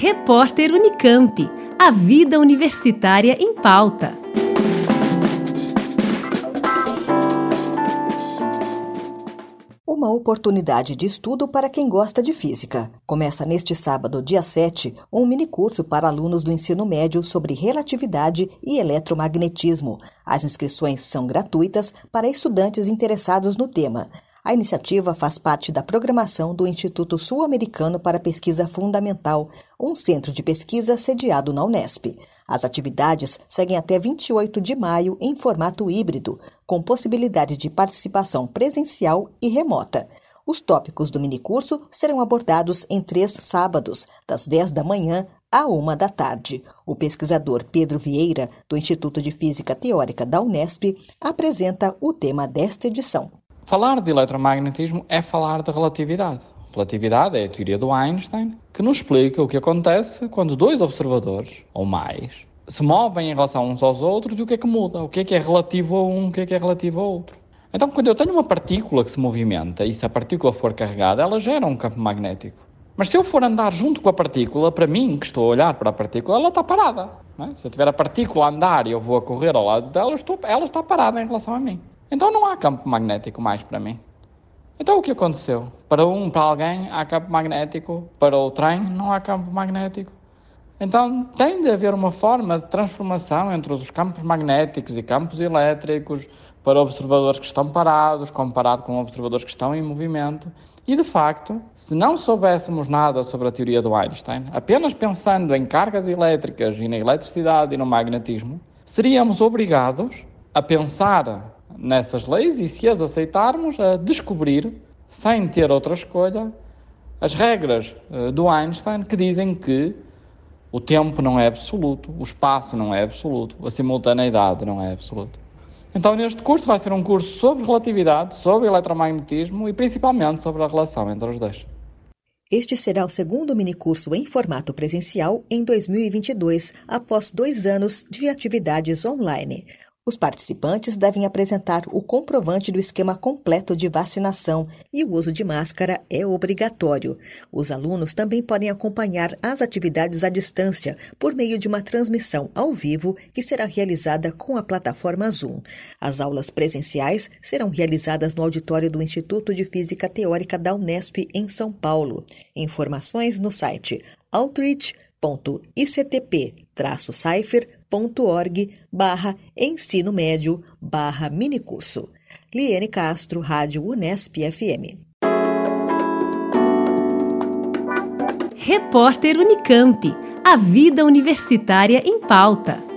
Repórter Unicamp. A vida universitária em pauta. Uma oportunidade de estudo para quem gosta de física. Começa neste sábado, dia 7, um minicurso para alunos do ensino médio sobre relatividade e eletromagnetismo. As inscrições são gratuitas para estudantes interessados no tema. A iniciativa faz parte da programação do Instituto Sul-Americano para Pesquisa Fundamental, um centro de pesquisa sediado na Unesp. As atividades seguem até 28 de maio em formato híbrido, com possibilidade de participação presencial e remota. Os tópicos do minicurso serão abordados em três sábados, das 10 da manhã à uma da tarde. O pesquisador Pedro Vieira, do Instituto de Física Teórica da Unesp, apresenta o tema desta edição. Falar de eletromagnetismo é falar de relatividade. Relatividade é a teoria do Einstein que nos explica o que acontece quando dois observadores, ou mais, se movem em relação uns aos outros e o que é que muda, o que é que é relativo a um, o que é que é relativo a outro. Então, quando eu tenho uma partícula que se movimenta e se a partícula for carregada, ela gera um campo magnético. Mas se eu for andar junto com a partícula, para mim, que estou a olhar para a partícula, ela está parada. É? Se eu tiver a partícula a andar e eu vou a correr ao lado dela, estou, ela está parada em relação a mim. Então não há campo magnético mais para mim. Então o que aconteceu? Para um, para alguém, há campo magnético, para o trem, não há campo magnético. Então tem de haver uma forma de transformação entre os campos magnéticos e campos elétricos para observadores que estão parados, comparado com observadores que estão em movimento. E de facto, se não soubéssemos nada sobre a teoria do Einstein, apenas pensando em cargas elétricas e na eletricidade e no magnetismo, seríamos obrigados a pensar nessas leis e, se as aceitarmos, a descobrir, sem ter outra escolha, as regras uh, do Einstein que dizem que o tempo não é absoluto, o espaço não é absoluto, a simultaneidade não é absoluta. Então, neste curso vai ser um curso sobre relatividade, sobre eletromagnetismo e principalmente sobre a relação entre os dois. Este será o segundo minicurso em formato presencial em 2022, após dois anos de atividades online. Os participantes devem apresentar o comprovante do esquema completo de vacinação e o uso de máscara é obrigatório. Os alunos também podem acompanhar as atividades à distância por meio de uma transmissão ao vivo que será realizada com a plataforma Zoom. As aulas presenciais serão realizadas no auditório do Instituto de Física Teórica da Unesp em São Paulo. Informações no site outreach.ictp-cipher.com org barra ensino médio barra minicurso. Liene Castro, Rádio Unesp FM. Repórter Unicamp. A vida universitária em pauta.